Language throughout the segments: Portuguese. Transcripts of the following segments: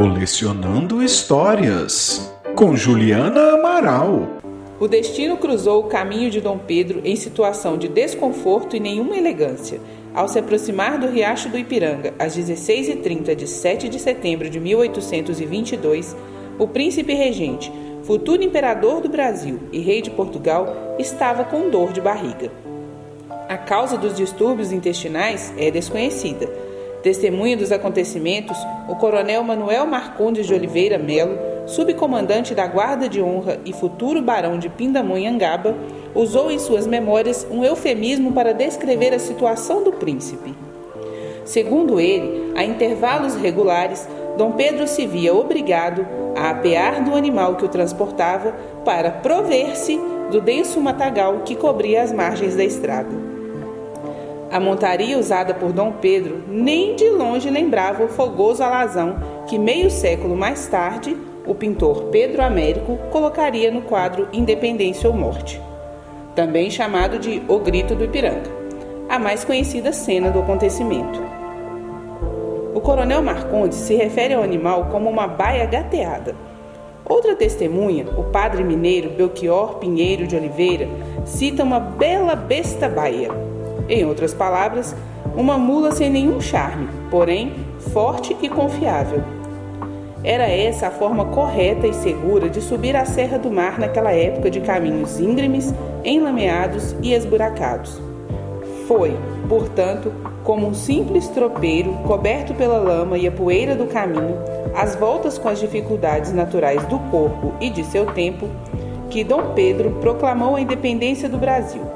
Colecionando Histórias, com Juliana Amaral. O destino cruzou o caminho de Dom Pedro em situação de desconforto e nenhuma elegância. Ao se aproximar do Riacho do Ipiranga, às 16h30 de 7 de setembro de 1822, o príncipe regente, futuro imperador do Brasil e rei de Portugal, estava com dor de barriga. A causa dos distúrbios intestinais é desconhecida Testemunha dos acontecimentos, o coronel Manuel Marcondes de Oliveira Melo, subcomandante da Guarda de Honra e futuro barão de Pindamonhangaba, usou em suas memórias um eufemismo para descrever a situação do príncipe. Segundo ele, a intervalos regulares, Dom Pedro se via obrigado a apear do animal que o transportava para prover-se do denso matagal que cobria as margens da estrada. A montaria usada por Dom Pedro nem de longe lembrava o fogoso alazão que meio século mais tarde o pintor Pedro Américo colocaria no quadro Independência ou Morte, também chamado de O Grito do Ipiranga, a mais conhecida cena do acontecimento. O coronel Marcondes se refere ao animal como uma baia gateada. Outra testemunha, o padre mineiro Belchior Pinheiro de Oliveira, cita uma bela besta baia em outras palavras, uma mula sem nenhum charme, porém forte e confiável. Era essa a forma correta e segura de subir a Serra do Mar naquela época de caminhos íngremes, enlameados e esburacados. Foi, portanto, como um simples tropeiro coberto pela lama e a poeira do caminho, às voltas com as dificuldades naturais do corpo e de seu tempo, que Dom Pedro proclamou a independência do Brasil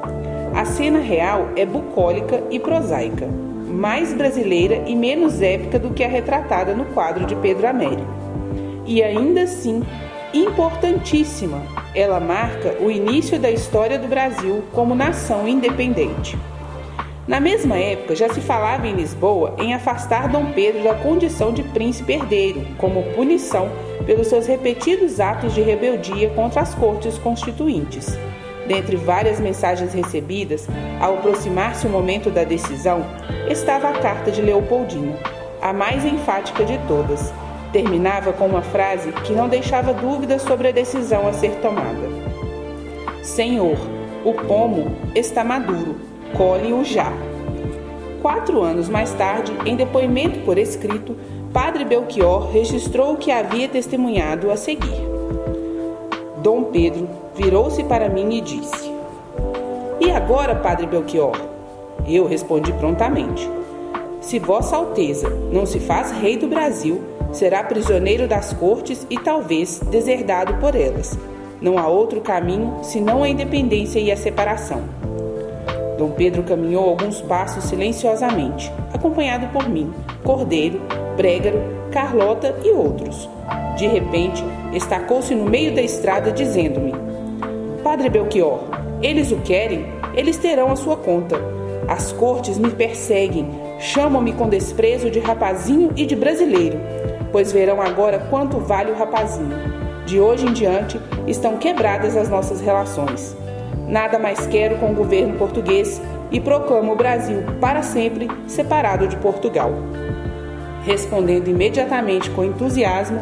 a cena real é bucólica e prosaica, mais brasileira e menos épica do que a retratada no quadro de Pedro Américo. E ainda assim, importantíssima, ela marca o início da história do Brasil como nação independente. Na mesma época, já se falava em Lisboa em afastar Dom Pedro da condição de príncipe herdeiro, como punição pelos seus repetidos atos de rebeldia contra as cortes constituintes. Dentre várias mensagens recebidas, ao aproximar-se o momento da decisão, estava a carta de Leopoldina, a mais enfática de todas. Terminava com uma frase que não deixava dúvidas sobre a decisão a ser tomada: Senhor, o pomo está maduro, colhe-o já. Quatro anos mais tarde, em depoimento por escrito, Padre Belchior registrou o que havia testemunhado a seguir. Dom Pedro virou-se para mim e disse: E agora, Padre Belchior? Eu respondi prontamente: Se Vossa Alteza não se faz rei do Brasil, será prisioneiro das cortes e talvez deserdado por elas. Não há outro caminho senão a independência e a separação. Dom Pedro caminhou alguns passos silenciosamente, acompanhado por mim, Cordeiro, Brégaro, Carlota e outros. De repente, estacou-se no meio da estrada, dizendo-me: Padre Belchior, eles o querem, eles terão a sua conta. As cortes me perseguem, chamam-me com desprezo de rapazinho e de brasileiro, pois verão agora quanto vale o rapazinho. De hoje em diante estão quebradas as nossas relações. Nada mais quero com o governo português e proclamo o Brasil para sempre separado de Portugal. Respondendo imediatamente com entusiasmo,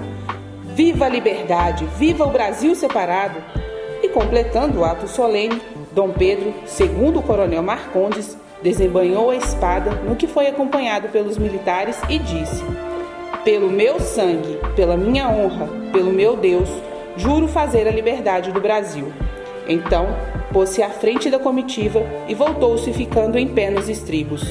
Viva a liberdade! Viva o Brasil separado! E completando o ato solene, Dom Pedro, segundo o coronel Marcondes, desembanhou a espada no que foi acompanhado pelos militares e disse: Pelo meu sangue, pela minha honra, pelo meu Deus, juro fazer a liberdade do Brasil. Então, pôs-se à frente da comitiva e voltou-se ficando em pé nos estribos.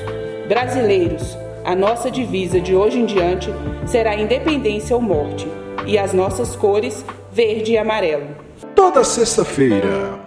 Brasileiros, a nossa divisa de hoje em diante será independência ou morte e as nossas cores verde e amarelo. Toda sexta-feira